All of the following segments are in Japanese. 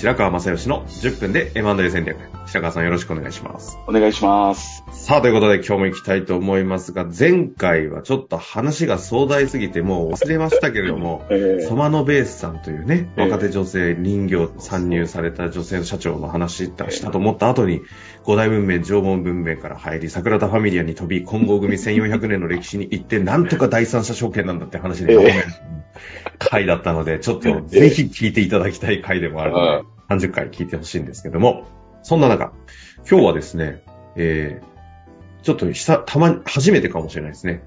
白川正義の10分で M&A 戦略。白川さんよろしくお願いします。お願いします。さあ、ということで今日も行きたいと思いますが、前回はちょっと話が壮大すぎてもう忘れましたけれども、えソマノベースさんというね、ええ若手女性、林業参入された女性の社長の話したと思った後に、古代文明、縄文文明から入り、桜田ファミリアに飛び、金剛組1400年の歴史に行って、なんとか第三者証券なんだって話で、ええ回だったので、ちょっとぜひ聞いていただきたい回でもあるのはで、30回聞いてほしいんですけども、そんな中、今日はですね、えー、ちょっと久たまに、初めてかもしれないですね。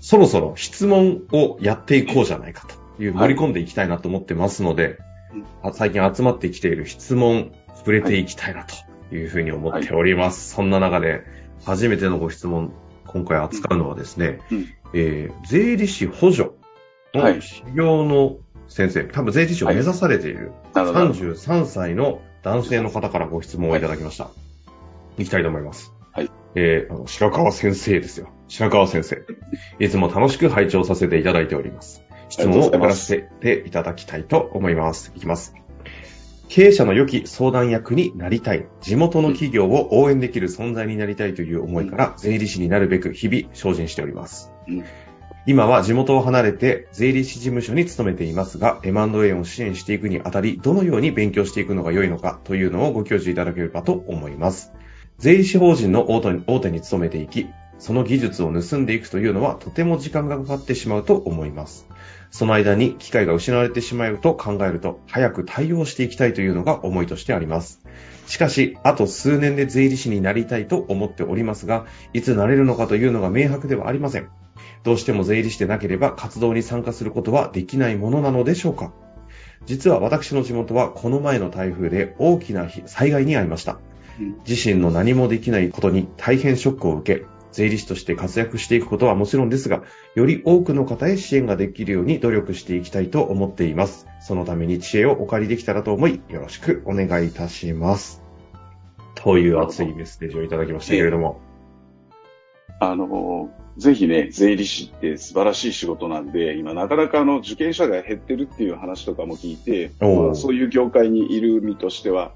そろそろ質問をやっていこうじゃないかという、盛り込んでいきたいなと思ってますので、あ最近集まってきている質問、触れていきたいなというふうに思っております。そんな中で、初めてのご質問、今回扱うのはですね、うん。えー税理士補助はい。の修行の先生、多分税理士を目指されているなるほど。33歳の男性の方からご質問をいただきました。い、きたいと思います。はい。えーあの白川先生ですよ。白川先生。いつも楽しく拝聴させていただいております。質問を送らせていただきたいと思います。いきます。経営者の良き相談役になりたい。地元の企業を応援できる存在になりたいという思いから、税理士になるべく日々精進しております。うん今は地元を離れて税理士事務所に勤めていますが、M&A を支援していくにあたり、どのように勉強していくのが良いのかというのをご教授いただければと思います。税理士法人の大手に大手に勤めていき、その技術を盗んでいくというのはとても時間がかかってしまうと思います。その間に機会が失われてしまうと考えると、早く対応していきたいというのが思いとしてあります。しかし、あと数年で税理士になりたいと思っておりますが、いつなれるのかというのが明白ではありません。どうしても税理士でなければ活動に参加することはできないものなのでしょうか？実は私の地元はこの前の台風で大きな災害に遭いましたうん。自身の何もできないことに大変ショックを受け、税理士として活躍していくことはもちろんですが、より多くの方へ支援ができるように努力していきたいと思っています。そのために知恵をお借りできたらと思い、よろしくお願いいたします。という熱いメッセージをいただきましたけれども。あの、ぜひね、税理士って素晴らしい仕事なんで、今なかなかあの受験者が減ってるっていう話とかも聞いて、まあそういう業界にいる身としては、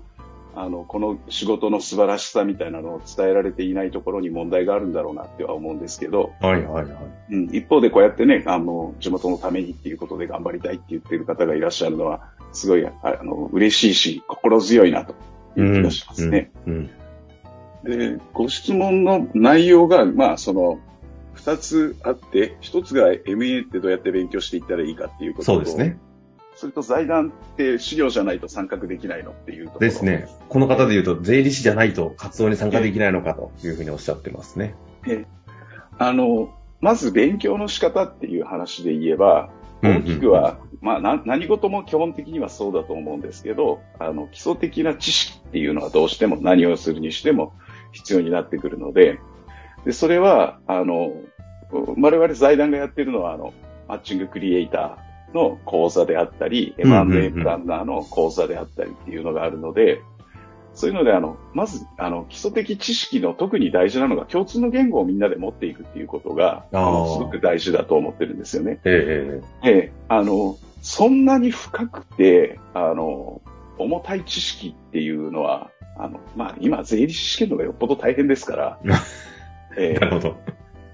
あの、この仕事の素晴らしさみたいなのを伝えられていないところに問題があるんだろうなっては思うんですけど、はいはいはい。うん、一方でこうやってね、あの、地元のためにっていうことで頑張りたいって言ってる方がいらっしゃるのは、すごい、ああの、嬉しいし、心強いなという気がしますね。うん。うんで、ご質問の内容が、まあ、その、二つあって、一つが MA ってどうやって勉強していったらいいかっていうことと、そうですね。それと財団って資料じゃないと参画できないのっていうところ。ですね。この方で言うと、税理士じゃないと活動に参加できないのかというふうにおっしゃってますね。あの、まず勉強の仕方っていう話で言えば、大きくは、まあな、何事も基本的にはそうだと思うんですけど、あの、基礎的な知識っていうのはどうしても何をするにしても必要になってくるので、で、それは、あの、我々財団がやってるのは、あの、マッチングクリエイターの講座であったり、うんうんうん M&A プランナーの講座であったりっていうのがあるので、そういうので、あの、まず、あの、基礎的知識の特に大事なのが共通の言語をみんなで持っていくっていうことが、あのすごく大事だと思ってるんですよね。ええ。ええ、あの、そんなに深くて、あの、重たい知識っていうのは、あの、まあ、今、税理士試験の方がよっぽど大変ですから。ええなるほど。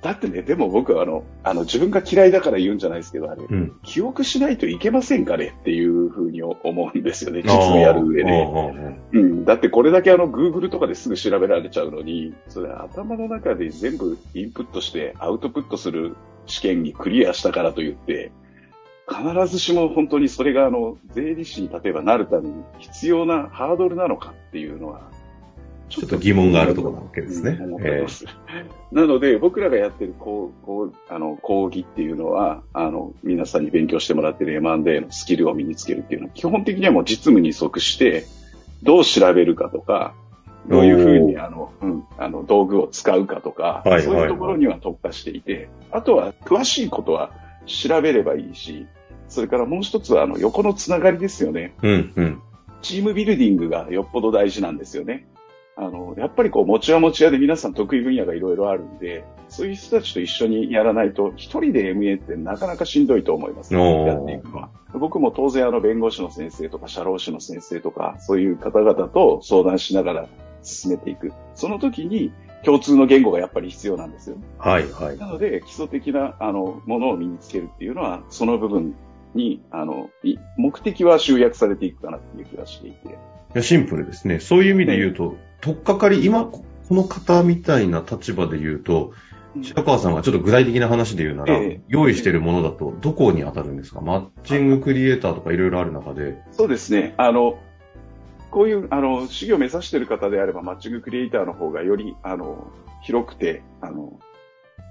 だってね、でも僕はあの、あの、自分が嫌いだから言うんじゃないですけど、あれ、うん。記憶しないといけませんかね？っていうふうに思うんですよね、実務やる上で。で。うん。だってこれだけあの、Google とかですぐ調べられちゃうのに、それ頭の中で全部インプットしてアウトプットする試験にクリアしたからといって、必ずしも本当にそれがあの、税理士に例えばなるために必要なハードルなのかっていうのは、ちょっと疑問があるところなわけですね。なので、僕らがやってるこう、こう、あの、講義っていうのは、あの、皆さんに勉強してもらってる M&A のスキルを身につけるっていうのは、基本的にはもう実務に即して、どう調べるかとか、どういうふうにあの、うん、あの、道具を使うかとか、はい。そういうところには特化していて、あとは詳しいことは調べればいいし、それからもう一つはあの、横のつながりですよね。うん、うん。チームビルディングがよっぽど大事なんですよね。あの、やっぱりこう、持ち屋持ち屋で皆さん得意分野がいろいろあるんで、そういう人たちと一緒にやらないと、一人で MA ってなかなかしんどいと思います、おーやっていくのは。僕も当然あの、弁護士の先生とか、社労士の先生とか、そういう方々と相談しながら進めていく。その時に、共通の言語がやっぱり必要なんですよ。はい、はい。なので、基礎的な、あの、ものを身につけるっていうのは、その部分に、あの、い目的は集約されていくかなっていう気がしていて。いや、シンプルですね。そういう意味で言うと、とっかかり、今、ここの方みたいな立場で言うと、白川さんがちょっと具体的な話で言うなら、ええ用意しているものだと、どこに当たるんですか？マッチングクリエイターとかいろいろある中で。そうですね。あの、こういう、あの、事業を目指している方であれば、マッチングクリエイターの方がより、あの、広くて、あの、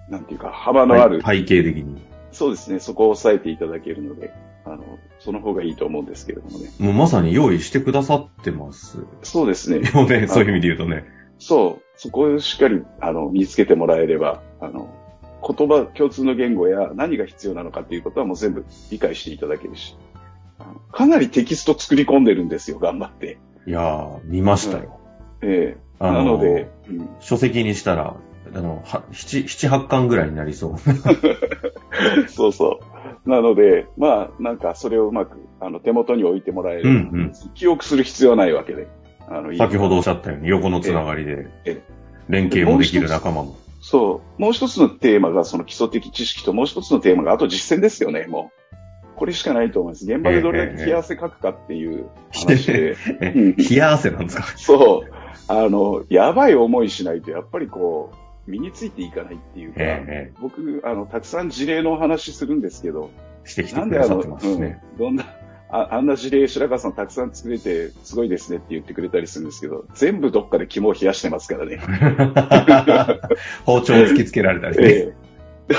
なんていうか、幅のある、背景的に。そうですね、そこを押さえていただけるので、あの、その方がいいと思うんですけれどもね。もうまさに用意してくださってます。そうですね。でもね、そういう意味で言うとね。そう、そこをしっかり、あの、身につけてもらえれば、あの、言葉、共通の言語や何が必要なのかっていうことはもう全部理解していただけるし、かなりテキスト作り込んでるんですよ、頑張って。いやー、見ましたよ。ええあなので、うん書籍にしたら、あの、は七、七八巻ぐらいになりそう。そうそう。なので、まあ、なんかそれをうまく、あの、手元に置いてもらえれば、うんうん記憶する必要はないわけで。あの、先ほどおっしゃったように、横のつながりでええ、連携もできる仲間も。そう。もう一つのテーマがその基礎的知識と、もう一つのテーマが、あと実践ですよね、もう。これしかないと思います。現場でどれだけ冷や汗かくかっていう話で。冷や汗なんですか？そう。あの、やばい思いしないと、やっぱりこう、身についていかないっていうか、ええ僕、あの、たくさん事例のお話するんですけど、してきてなんであの、くださってますね。うん、どんな、ああんな事例、白川さんたくさん作れて、すごいですねって言ってくれたりするんですけど、全部どっかで肝を冷やしてますからね。包丁を突きつけられたりね。ええ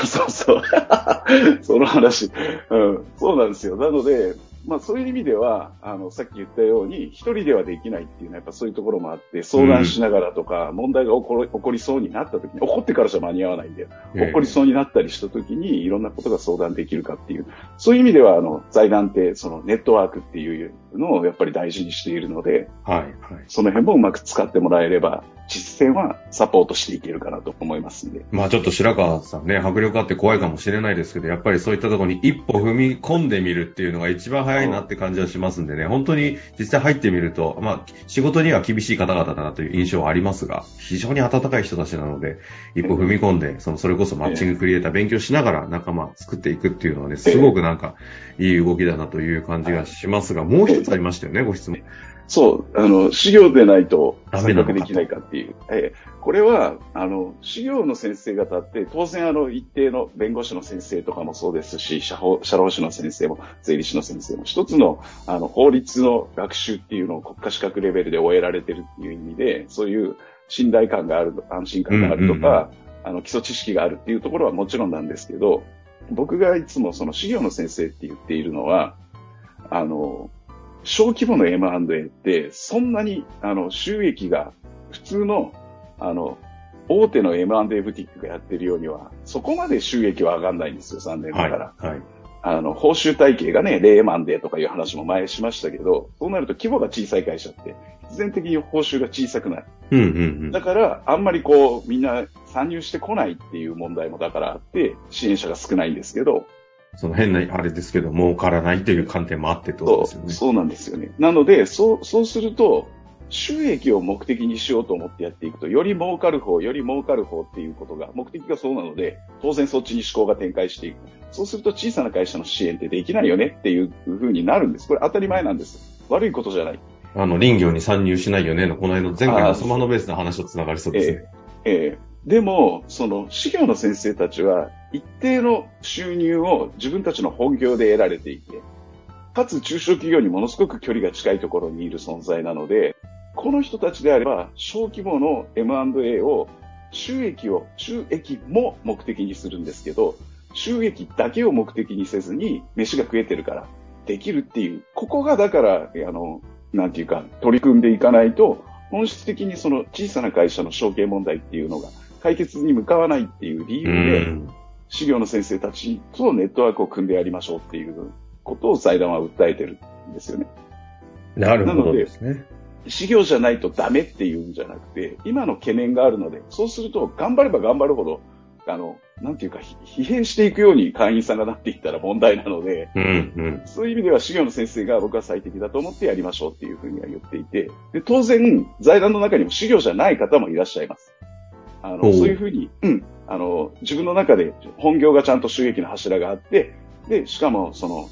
そうそう。その話、うん。そうなんですよ。なので、まあそういう意味では、あの、さっき言ったように、一人ではできないっていうのはやっぱそういうところもあって、相談しながらとか、問題が起こり起こりそうになった時に、起こってからじゃ間に合わないんで、ええ起こりそうになったりした時に、いろんなことが相談できるかっていう、そういう意味では、あの、財団って、そのネットワークっていうのをやっぱり大事にしているので、はい、はい。その辺もうまく使ってもらえれば、実践はサポートしていけるかなと思いますんで。まあちょっと白川さんね、迫力あって怖いかもしれないですけど、やっぱりそういったところに一歩踏み込んでみるっていうのが一番早いなって感じはしますんでね、本当に実際入ってみると、まあ仕事には厳しい方々だなという印象はありますが、非常に温かい人たちなので、一歩踏み込んで、その、それこそマッチングクリエイター勉強しながら仲間作っていくっていうのはね、すごくなんかいい動きだなという感じがしますが、もう一つありましたよね、ご質問。そう、あの、修行でないと選択できないかっていう。ええ。これは、あの、修行の先生方って、当然あの、一定の弁護士の先生とかもそうですし、社法社労士の先生も、税理士の先生も、一つの、あの、法律の学習っていうのを国家資格レベルで終えられてるっていう意味で、そういう信頼感がある、安心感があるとか、あの、基礎知識があるっていうところはもちろんなんですけど、僕がいつもその修行の先生って言っているのは、あの、小規模の M&A って、そんなに、あの、収益が、普通の、あの、大手の M&A ブティックがやってるようには、そこまで収益は上がんないんですよ、残念なはい。がら。はい。あの、報酬体系がね、レーマンデーとかいう話も前しましたけど、そうなると規模が小さい会社って、必然的に報酬が小さくなる。うんうんうん。だから、あんまりこう、みんな参入してこないっていう問題もだからあって、支援者が少ないんですけど、その変な、あれですけど、儲からないという観点もあってってことですよね。そうなんですよね。なので、そう、そうすると、収益を目的にしようと思ってやっていくと、より儲かる方、より儲かる方っていうことが、目的がそうなので、当然そっちに思考が展開していく。そうすると小さな会社の支援ってできないよねっていう風になるんです。これ当たり前なんです。悪いことじゃない。あの、林業に参入しないよねの、この間の前回のスマノベースの話と繋がりそうですね。ええでも、その、資料の先生たちは、一定の収入を自分たちの本業で得られていて、かつ中小企業にものすごく距離が近いところにいる存在なので、この人たちであれば、小規模の M&A を、収益を、収益も目的にするんですけど、収益だけを目的にせずに、飯が食えてるから、できるっていう、ここがだから、あの、なんていうか、取り組んでいかないと、本質的にその小さな会社の承継問題っていうのが解決に向かわないっていう理由で、資料の先生たちとネットワークを組んでやりましょうっていうことを財団は訴えてるんですよね。なるほどですね。資料じゃないとダメっていうんじゃなくて、今の懸念があるので、そうすると頑張れば頑張るほど、あの、なんていうか、疲弊していくように会員さんがなっていったら問題なので、うんうん、そういう意味では資料の先生が僕は最適だと思ってやりましょうっていうふうには言っていて、で当然、財団の中にも資料じゃない方もいらっしゃいます。あの、そういうふうに、うん、あの、自分の中で本業がちゃんと収益の柱があって、で、しかも、その、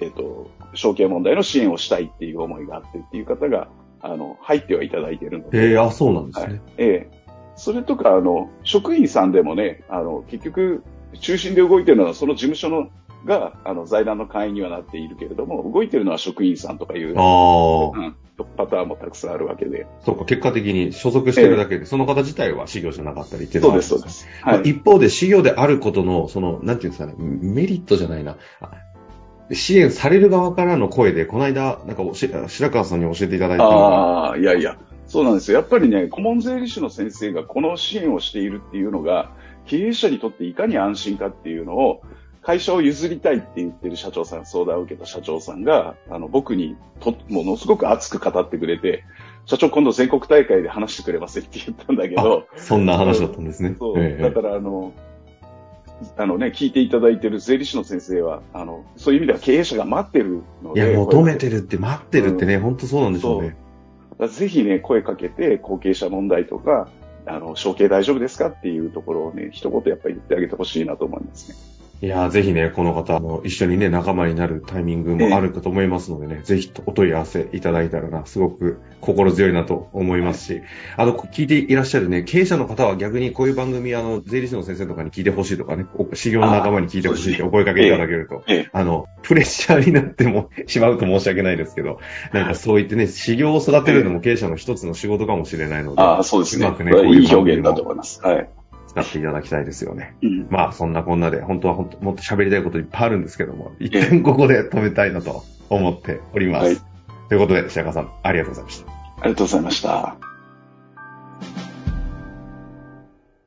えっ、ー、と、証券問題の支援をしたいっていう思いがあってっていう方が、あの、入ってはいただいているので。ええー、あ、そうなんですね。はい、ええー、それとか、あの、職員さんでもね、あの、結局、中心で動いてるのはその事務所のが、あの、財団の会員にはなっているけれども、動いてるのは職員さんとかいう、あうん、パターンもたくさんあるわけで。そうか、結果的に所属してるだけで、えー、その方自体は事業じゃなかったりっていうのはそうです、そうです。はい、まあ、一方で事業であることの、その、なんていうんですかね、メリットじゃないな。支援される側からの声で、この間、なんか白川さんに教えていただいたああ、いやいや、そうなんですよ。やっぱりね、顧問税理士の先生がこの支援をしているっていうのが、経営者にとっていかに安心かっていうのを、会社を譲りたいって言ってる社長さん、相談を受けた社長さんが、あの、僕にと、ものすごく熱く語ってくれて、社長今度全国大会で話してくれませんって言ったんだけど。そんな話だったんですね。そう。ええ、だからあの、あのね、聞いていただいてる税理士の先生は、あの、そういう意味では経営者が待ってるので。いや、求めてるって待ってるってね、うん、本当そうなんでしょうね。ぜひね、声かけて、後継者問題とか、あの、承継大丈夫ですかっていうところをね、一言やっぱり言ってあげてほしいなと思いますね。いやぜひね、この方、あの、一緒にね、仲間になるタイミングもあるかと思いますのでね、えー、ぜひお問い合わせいただいたらな、すごく心強いなと思いますし、あの、聞いていらっしゃるね、経営者の方は逆にこういう番組、あの、税理士の先生とかに聞いてほしいとかね、修行の仲間に聞いてほしいってお声かけいただけると、えー、あの、プレッシャーになってもしまうと申し訳ないですけど、なんかそう言ってね、修行を育てるのも経営者の一つの仕事かもしれないので、ああ、そうですね。うまくね、こういういい表現だと思います。はい。使っていただきたいですよね。うん、まあ、そんなこんなで、本当は本当もっと喋りたいこといっぱいあるんですけども、一旦ここで止めたいなと思っております。はい、ということで、白川さん、ありがとうございました。ありがとうございました。